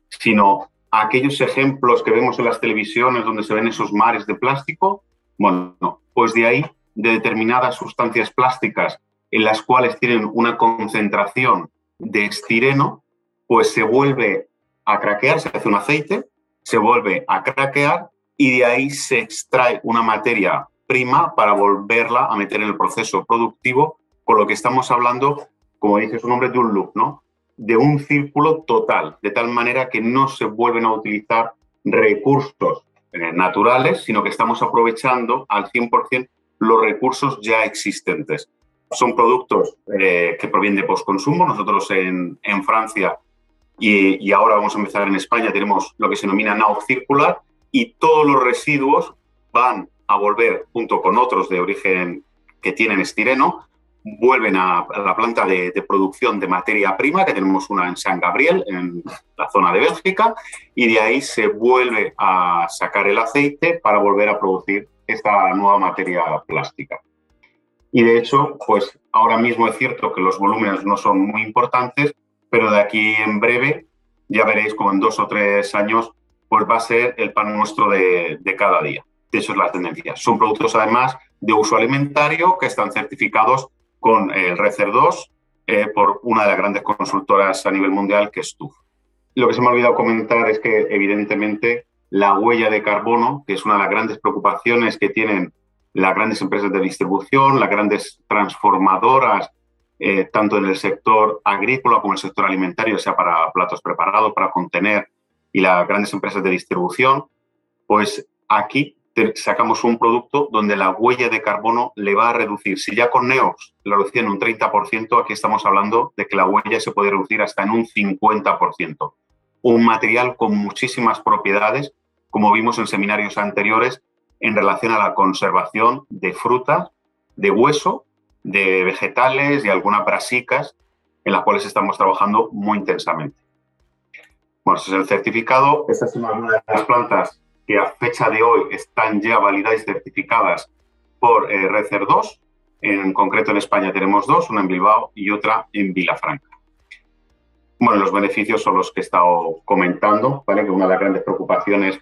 sino aquellos ejemplos que vemos en las televisiones donde se ven esos mares de plástico, bueno, pues de ahí, de determinadas sustancias plásticas en las cuales tienen una concentración de estireno, pues se vuelve a craquear, se hace un aceite, se vuelve a craquear y de ahí se extrae una materia prima para volverla a meter en el proceso productivo, con lo que estamos hablando, como dice su nombre, de un loop, ¿no? De un círculo total, de tal manera que no se vuelven a utilizar recursos eh, naturales, sino que estamos aprovechando al 100% los recursos ya existentes. Son productos eh, que provienen de postconsumo. Nosotros en, Francia y, y, ahora vamos a empezar en España tenemos lo que se denomina now circular y todos los residuos van a volver junto con otros de origen que tienen estireno, vuelven a la planta de, producción de materia prima, que tenemos una en San Gabriel, en la zona de Bélgica, y de ahí se vuelve a sacar el aceite para volver a producir esta nueva materia plástica. Y de hecho, pues ahora mismo es cierto que los volúmenes no son muy importantes, pero de aquí en breve ya veréis como en dos o tres años pues va a ser el pan nuestro de cada día eso es la tendencia. Son productos además de uso alimentario que están certificados con el RECER 2 eh, por una de las grandes consultoras a nivel mundial que es TUF. Lo que se me ha olvidado comentar es que evidentemente la huella de carbono, que es una de las grandes preocupaciones que tienen las grandes empresas de distribución, las grandes transformadoras, eh, tanto en el sector agrícola como en el sector alimentario, sea para platos preparados, para contener, y las grandes empresas de distribución, pues aquí sacamos un producto donde la huella de carbono le va a reducir. Si ya con Neox lo reducía en un 30%, aquí estamos hablando de que la huella se puede reducir hasta en un 50%. Un material con muchísimas propiedades, como vimos en seminarios anteriores, en relación a la conservación de frutas, de hueso, de vegetales y algunas brasicas en las cuales estamos trabajando muy intensamente. Bueno, este es el certificado. Esta es una de las plantas que a fecha de hoy están ya validadas y certificadas por eh, Recer 2. En concreto en España tenemos dos, una en Bilbao y otra en Vilafranca. Bueno, los beneficios son los que he estado comentando, ¿vale? Que una de las grandes preocupaciones,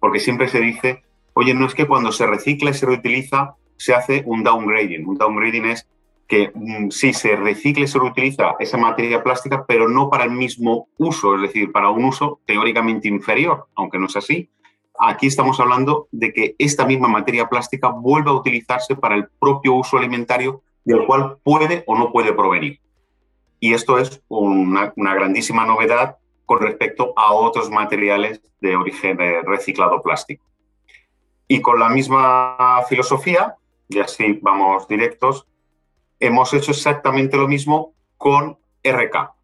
porque siempre se dice, oye, no es que cuando se recicla y se reutiliza se hace un downgrading. Un downgrading es que mm, sí se recicla y se reutiliza esa materia plástica, pero no para el mismo uso, es decir, para un uso teóricamente inferior, aunque no es así, Aquí estamos hablando de que esta misma materia plástica vuelva a utilizarse para el propio uso alimentario del cual puede o no puede provenir. Y esto es una, grandísima novedad con respecto a otros materiales de origen reciclado plástico. Y con la misma filosofía, y así vamos directos, hemos hecho exactamente lo mismo con RK.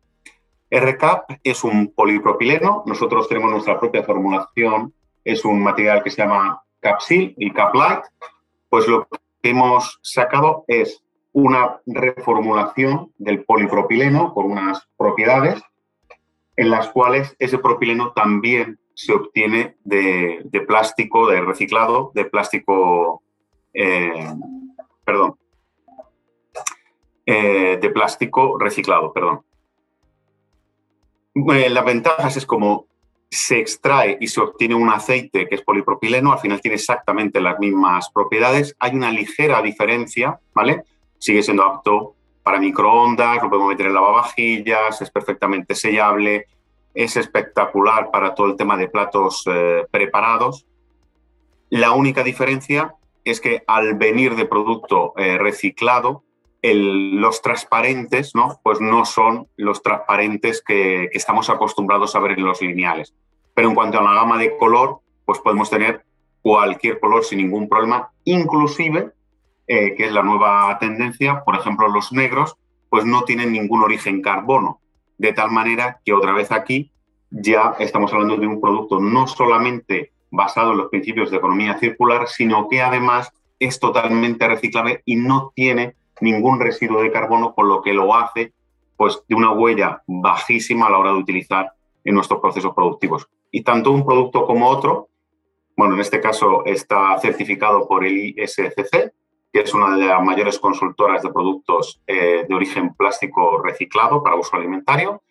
RK es un polipropileno, nosotros tenemos nuestra propia formulación es un material que se llama Capsil y Caplight, pues lo que hemos sacado es una reformulación del polipropileno con unas propiedades en las cuales ese propileno también se obtiene de, plástico, de reciclado, de plástico, eh, perdón, eh, de plástico reciclado, perdón. Eh, las ventajas es como se extrae y se obtiene un aceite que es polipropileno, al final tiene exactamente las mismas propiedades. Hay una ligera diferencia, ¿vale? Sigue siendo apto para microondas, lo podemos meter en lavavajillas, es perfectamente sellable, es espectacular para todo el tema de platos eh, preparados. La única diferencia es que al venir de producto eh, reciclado, los transparentes, ¿no? Pues no son los transparentes que, estamos acostumbrados a ver en los lineales. Pero en cuanto a la gama de color, pues podemos tener cualquier color sin ningún problema, inclusive, eh, que es la nueva tendencia, por ejemplo, los negros, pues no tienen ningún origen carbono. De tal manera que otra vez aquí ya estamos hablando de un producto no solamente basado en los principios de economía circular, sino que además es totalmente reciclable y no tiene ningún residuo de carbono, con lo que lo hace pues, de una huella bajísima a la hora de utilizar en nuestros procesos productivos. Y tanto un producto como otro, bueno, en este caso está certificado por el ISCC, que es una de las mayores consultoras de productos eh, de origen plástico reciclado para uso alimentario.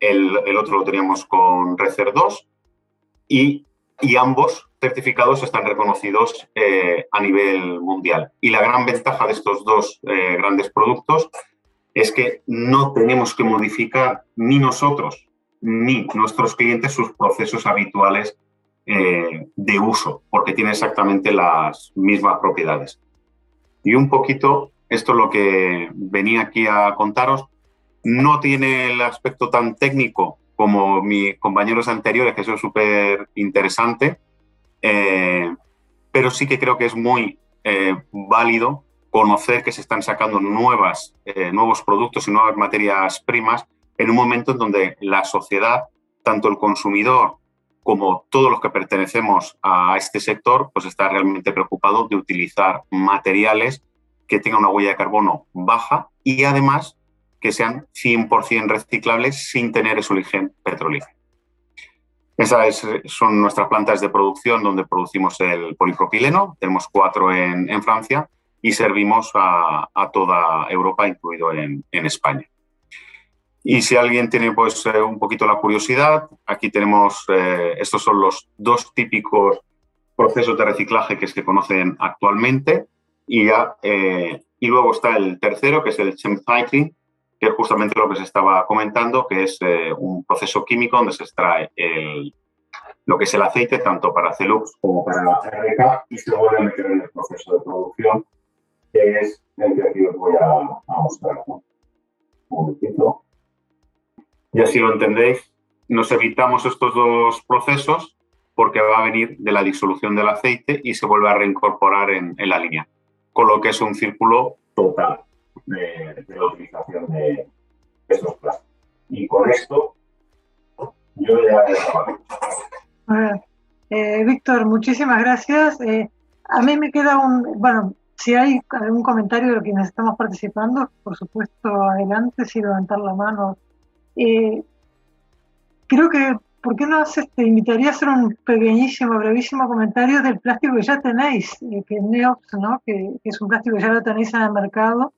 El, el otro lo teníamos con Recer 2 y, y ambos certificados están reconocidos eh, a nivel mundial. Y la gran ventaja de estos dos eh, grandes productos es que no tenemos que modificar ni nosotros ni nuestros clientes sus procesos habituales eh, de uso, porque tienen exactamente las mismas propiedades. Y un poquito, esto es lo que venía aquí a contaros, no tiene el aspecto tan técnico como mis compañeros anteriores, que eso es súper interesante, eh, pero sí que creo que es muy eh, válido conocer que se están sacando nuevas, eh, nuevos productos y nuevas materias primas en un momento en donde la sociedad, tanto el consumidor como todos los que pertenecemos a este sector, pues está realmente preocupado de utilizar materiales que tengan una huella de carbono baja y además que sean 100% reciclables sin tener ese origen petrolífero. Esas son nuestras plantas de producción donde producimos el polipropileno. Tenemos cuatro en, Francia y servimos a, toda Europa, incluido en, España. Y si alguien tiene pues, eh, un poquito la curiosidad, aquí tenemos, eh, estos son los dos típicos procesos de reciclaje que se conocen actualmente. Y, ya, eh, y luego está el tercero, que es el chemcycling, que es justamente lo que se estaba comentando, que es eh, un proceso químico donde se extrae el, lo que es el aceite, tanto para Celux como para la y se vuelve a meter en el proceso de producción, que es el que aquí os voy a, mostrar. Un momentito. Y así lo entendéis, nos evitamos estos dos procesos porque va a venir de la disolución del aceite y se vuelve a reincorporar en, la línea, con lo que es un círculo total de, la utilización de, esos plásticos. Y con esto yo ya... Eh, Víctor, muchísimas gracias. Eh, a mí me queda un, bueno, si hay algún comentario de que estamos participando, por supuesto, adelante, si levantar la mano. Eh, creo que, ¿por qué no haces? Te invitaría a hacer un pequeñísimo, brevísimo comentario del plástico que ya tenéis, eh, que es ¿no? Que, es un plástico que ya lo tenéis en el mercado.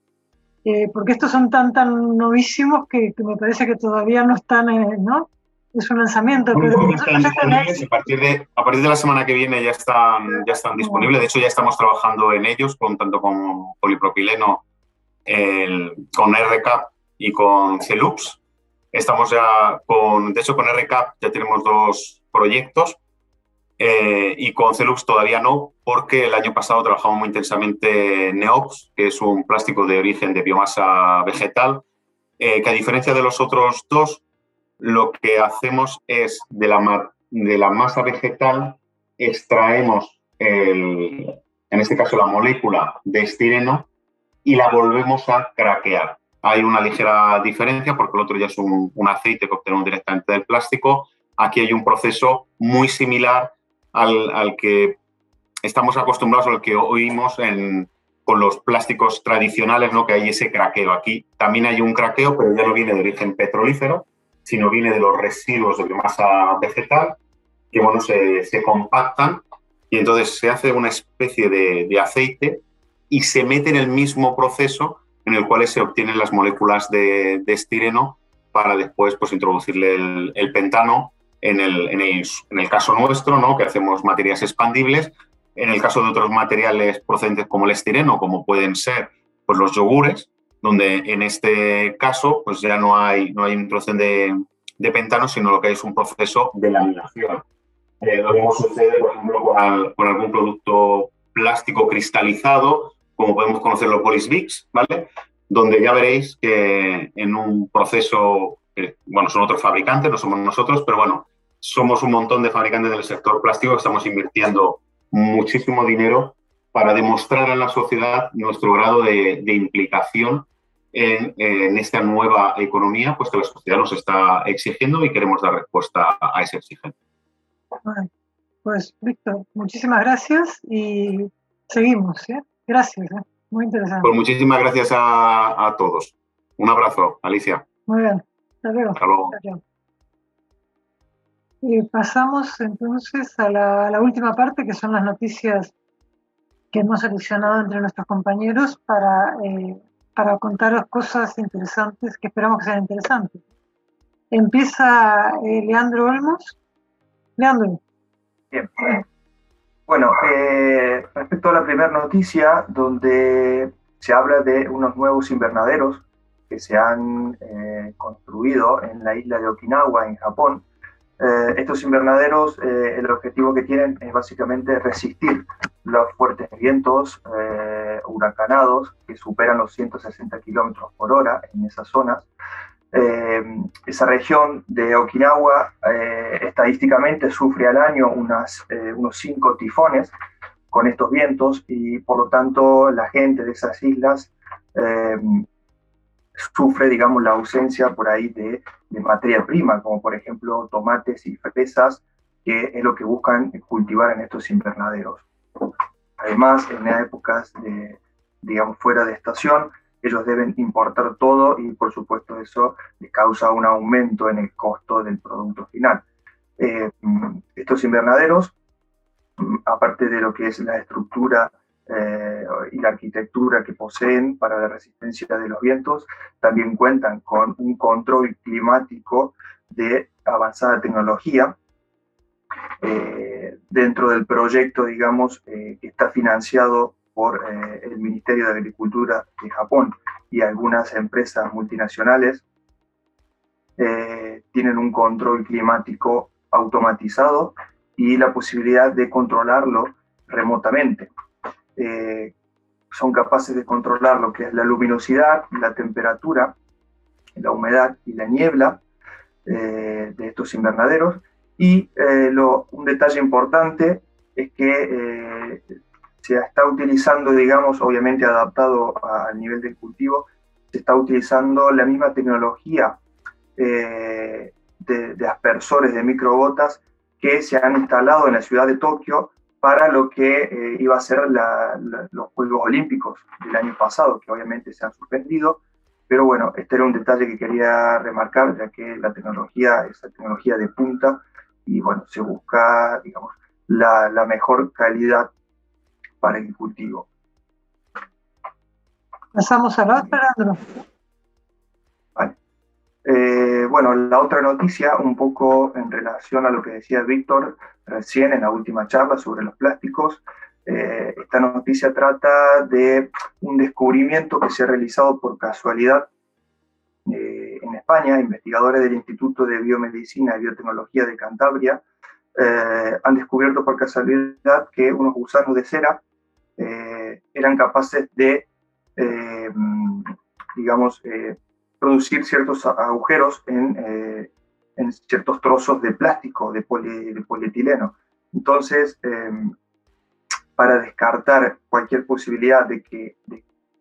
Eh, porque estos son tan, tan novísimos que, que, me parece que todavía no están, ¿no? es un lanzamiento. Pero a, partir de, a partir de la semana que viene ya están, ya están disponibles. De hecho, ya estamos trabajando en ellos, con, tanto con polipropileno, con RCAP y con Celux. Estamos ya con, de hecho, con RCAP ya tenemos dos proyectos eh, y con Celux todavía no, porque el año pasado trabajamos muy intensamente Neox, que es un plástico de origen de biomasa vegetal, eh, que a diferencia de los otros dos, lo que hacemos es de la, de la masa vegetal extraemos, en este caso, la molécula de estireno y la volvemos a craquear. Hay una ligera diferencia porque el otro ya es un, aceite que obtenemos directamente del plástico. Aquí hay un proceso muy similar al, que estamos acostumbrados, al que oímos con los plásticos tradicionales, ¿no? que hay ese craqueo. Aquí también hay un craqueo, pero ya no viene de origen petrolífero, sino viene de los residuos de biomasa vegetal que bueno, se, se compactan y entonces se hace una especie de, de, aceite y se mete en el mismo proceso en el cual se obtienen las moléculas de, de estireno para después pues, introducirle el, el pentano en el, en, el, en el, caso nuestro, ¿no? que hacemos materias expandibles, en el caso de otros materiales procedentes como el estireno, como pueden ser pues, los yogures, donde en este caso pues ya no hay, no hay introducción de, de pentano, sino lo que hay es un proceso de laminación. Eh, lo mismo sucede, por ejemplo, con, algún producto plástico cristalizado, como podemos conocer los Polisbix, ¿vale? Donde ya veréis que en un proceso, bueno, son otros fabricantes, no somos nosotros, pero bueno, somos un montón de fabricantes del sector plástico que estamos invirtiendo muchísimo dinero para demostrar a la sociedad nuestro grado de, de implicación en, esta nueva economía pues que la sociedad nos está exigiendo y queremos dar respuesta a ese exigencia. pues Víctor, muchísimas gracias y seguimos. ¿eh? Gracias, ¿eh? muy interesante. Pues muchísimas gracias a, todos. Un abrazo, Alicia. Muy bien, hasta luego. Hasta luego. Y pasamos entonces a la, última parte, que son las noticias que hemos seleccionado entre nuestros compañeros para eh, para contaros cosas interesantes que esperamos que sean interesantes. Empieza eh, Leandro Olmos. Leandro. Bien. Bueno, eh, respecto a la primera noticia, donde se habla de unos nuevos invernaderos que se han eh, construido en la isla de Okinawa, en Japón, eh, estos invernaderos, eh, el objetivo que tienen es básicamente resistir los fuertes vientos eh, huracanados que superan los 160 kilómetros por hora en esas zonas. esa región de Okinawa estadísticamente sufre al año unas, unos 5 tifones con estos vientos y por lo tanto la gente de esas islas sufre, digamos, la ausencia por ahí de, materia prima, como por ejemplo tomates y fresas, que es lo que buscan cultivar en estos invernaderos. Además, en épocas de, digamos, fuera de estación, ellos deben importar todo y por supuesto eso les causa un aumento en el costo del producto final. Eh, estos invernaderos, aparte de lo que es la estructura eh, y la arquitectura que poseen para la resistencia de los vientos, también cuentan con un control climático de avanzada tecnología. Eh, dentro del proyecto, digamos, eh, que está financiado por el Ministerio de Agricultura de Japón y algunas empresas multinacionales, tienen un control climático automatizado y la posibilidad de controlarlo remotamente. Eh, son capaces de controlar lo que es la luminosidad, la temperatura, la humedad y la niebla eh, de estos invernaderos. Y lo, un detalle importante es que se está utilizando, digamos, obviamente adaptado al nivel del cultivo, se está utilizando la misma tecnología de, de, aspersores de microgotas que se han instalado en la ciudad de Tokio para lo que eh, iba a ser los Juegos Olímpicos del año pasado, que obviamente se han suspendido. Pero bueno, este era un detalle que quería remarcar, ya que la tecnología es la tecnología de punta y bueno, se busca, digamos, la, la mejor calidad para el cultivo. Pasamos a la otra. Eh, bueno, la otra noticia, un poco en relación a lo que decía Víctor recién en la última charla sobre los plásticos, eh, esta noticia trata de un descubrimiento que se ha realizado por casualidad eh, en España. Investigadores del Instituto de Biomedicina y Biotecnología de Cantabria han descubierto por casualidad que unos gusanos de cera eran capaces de, digamos, producir ciertos agujeros eh, en, ciertos trozos de plástico, de, polietileno. Entonces, em, para descartar cualquier posibilidad de que,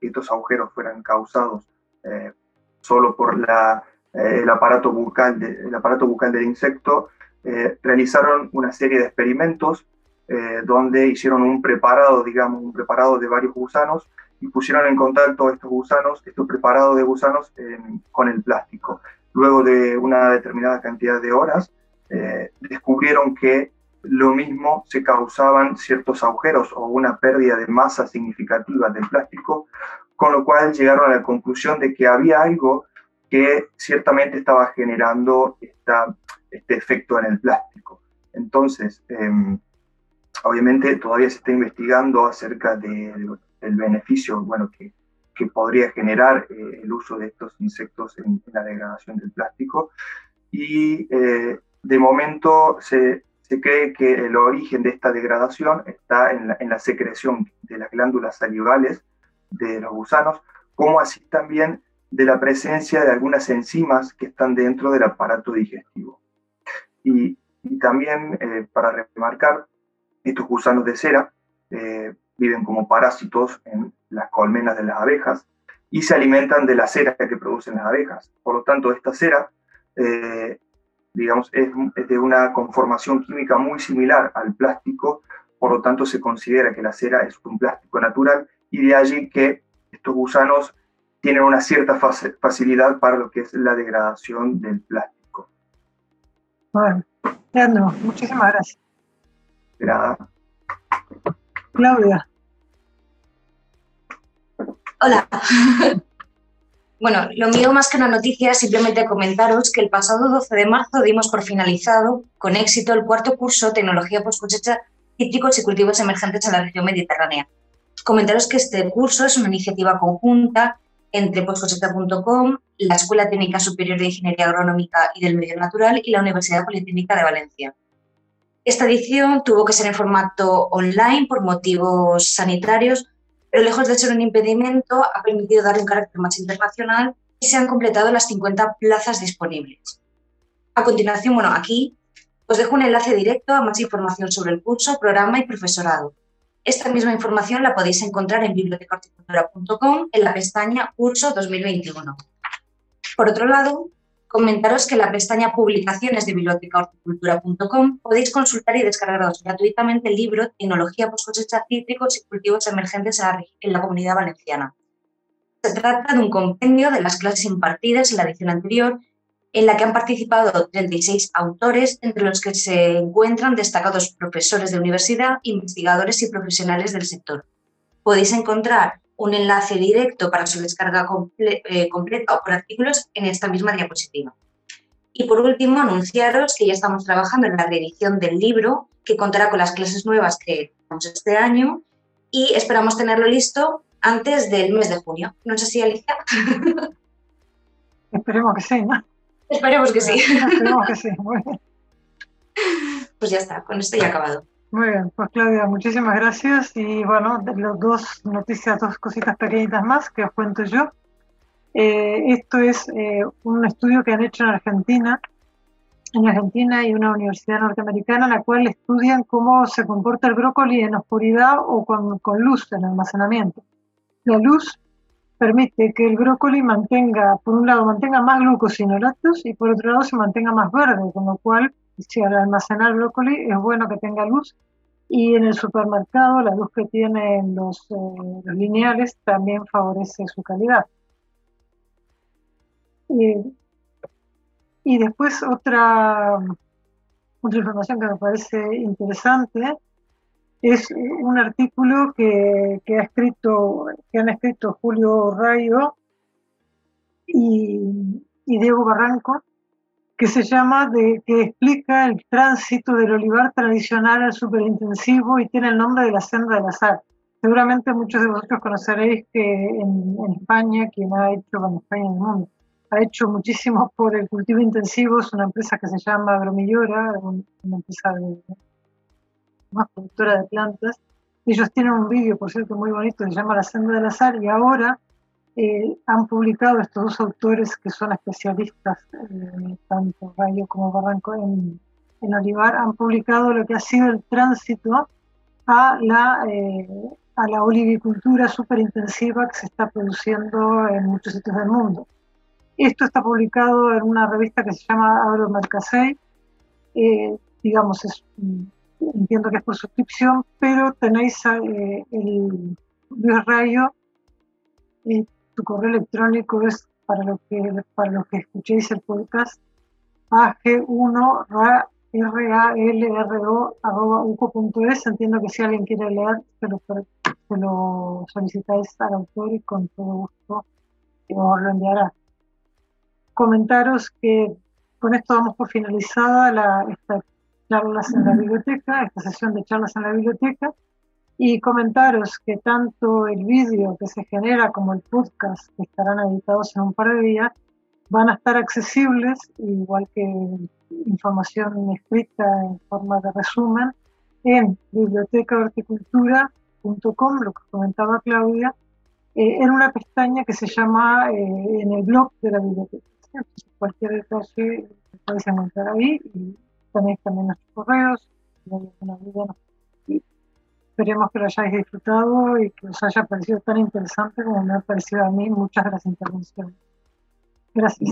estos agujeros fueran causados eh, solo por la, eh, el, aparato bucal el aparato bucal del insecto, realizaron una serie de experimentos donde hicieron un preparado, digamos, un preparado de varios gusanos y pusieron en contacto estos gusanos, estos preparados de gusanos con el plástico. Luego de una determinada cantidad de horas, eh, descubrieron que lo mismo se causaban ciertos agujeros o una pérdida de masa significativa del plástico, con lo cual llegaron a la conclusión de que había algo que ciertamente estaba generando esta, este efecto en el plástico. Entonces, em, obviamente todavía se está investigando acerca de, el beneficio bueno, que, que podría generar eh, el uso de estos insectos en, la degradación del plástico. Y eh, de momento se, se, cree que el origen de esta degradación está en la, en la, secreción de las glándulas salivales de los gusanos, como así también de la presencia de algunas enzimas que están dentro del aparato digestivo. Y, y también, eh, para remarcar, estos gusanos de cera viven como parásitos en las colmenas de las abejas y se alimentan de la cera que producen las abejas. Por lo tanto, esta cera, eh, digamos, es, de una conformación química muy similar al plástico, por lo tanto se considera que la cera es un plástico natural y de allí que estos gusanos tienen una cierta facilidad para lo que es la degradación del plástico. Bueno, no, muchísimas gracias. Nada. Claudia. Hola. bueno, lo mío más que una noticia simplemente comentaros que el pasado 12 de marzo dimos por finalizado con éxito el cuarto curso Tecnología post cosecha cítricos y cultivos emergentes en la región mediterránea. Comentaros que este curso es una iniciativa conjunta entre postcosecha.com, la Escuela Técnica Superior de Ingeniería Agronómica y del Medio Natural y la Universidad Politécnica de Valencia. Esta edición tuvo que ser en formato online por motivos sanitarios, pero lejos de ser un impedimento, ha permitido darle un carácter más internacional y se han completado las 50 plazas disponibles. A continuación, bueno, aquí os dejo un enlace directo a más información sobre el curso, programa y profesorado. Esta misma información la podéis encontrar en bibliotecahorticultura.com en la pestaña Curso 2021. Por otro lado, comentaros que en la pestaña Publicaciones de bibliotecahorticultura.com podéis consultar y descargaros gratuitamente el libro Tecnología post cosecha cítricos y cultivos emergentes en la comunidad valenciana. Se trata de un compendio de las clases impartidas en la edición anterior, en la que han participado 36 autores, entre los que se encuentran destacados profesores de universidad, investigadores y profesionales del sector. Podéis encontrar un enlace directo para su descarga eh, completa o por artículos en esta misma diapositiva. Y por último, anunciaros que ya estamos trabajando en la reedición del libro, que contará con las clases nuevas que tenemos este año y esperamos tenerlo listo antes del mes de junio. No sé si Alicia. Esperemos que sí, ¿no? Esperemos que sí. Esperemos que sí. Pues ya está, con esto ya acabado. Muy bien, pues Claudia, muchísimas gracias. Y bueno, de las dos noticias, dos cositas pequeñitas más que os cuento yo. Eh, esto es eh, un estudio que han hecho en Argentina en Argentina y una universidad norteamericana en la cual estudian cómo se comporta el brócoli en oscuridad o con, con luz en almacenamiento. La luz permite que el brócoli mantenga, por un lado, mantenga más glucosinolatos y por otro lado se mantenga más verde, con lo cual, si al almacenar brócoli es bueno que tenga luz. Y en el supermercado la luz que tienen los, eh, lineales también favorece su calidad. y después otra, otra información que me parece interesante es un artículo que, ha escrito, que han escrito Julio Rayo y, Diego Barranco, que se llama, de, que explica el tránsito del olivar tradicional al superintensivo y tiene el nombre de la senda del azar. Seguramente muchos de vosotros conoceréis que en, España, quien ha hecho, bueno, España en el mundo, ha hecho muchísimo por el cultivo intensivo, es una empresa que se llama Agromillora, una empresa de, más productora de plantas. Ellos tienen un vídeo, por cierto, muy bonito, se llama La senda del azar, y ahora eh, han publicado estos dos autores que son especialistas, eh, tanto Rayo como Barranco, en, en, Olivar, han publicado lo que ha sido el tránsito a la, eh, a la olivicultura súper intensiva que se está produciendo en muchos sitios del mundo. Esto está publicado en una revista que se llama Agromercasei, eh, digamos, es entiendo que es por suscripción, pero tenéis eh, el Rayo, y tu correo electrónico es para lo que para los que escuchéis el podcast ag1 ralro.uco.es. Entiendo que si alguien quiere leer, se lo, se lo solicitáis al autor y con todo gusto os lo enviará. Comentaros que con esto damos por finalizada la, esta charlas en la biblioteca, esta sesión de charlas en la biblioteca, y comentaros que tanto el vídeo que se genera como el podcast que estarán editados en un par de días van a estar accesibles, igual que información escrita en forma de resumen, en bibliotecahorticultura.com, lo que comentaba Claudia, eh, en una pestaña que se llama eh, en el blog de la biblioteca. cualquier detalle podéis encontrar ahí y tenéis también nuestros correos, y Esperemos que lo hayáis disfrutado y que os haya parecido tan interesante como me ha parecido a mí muchas de las intervenciones. Gracias.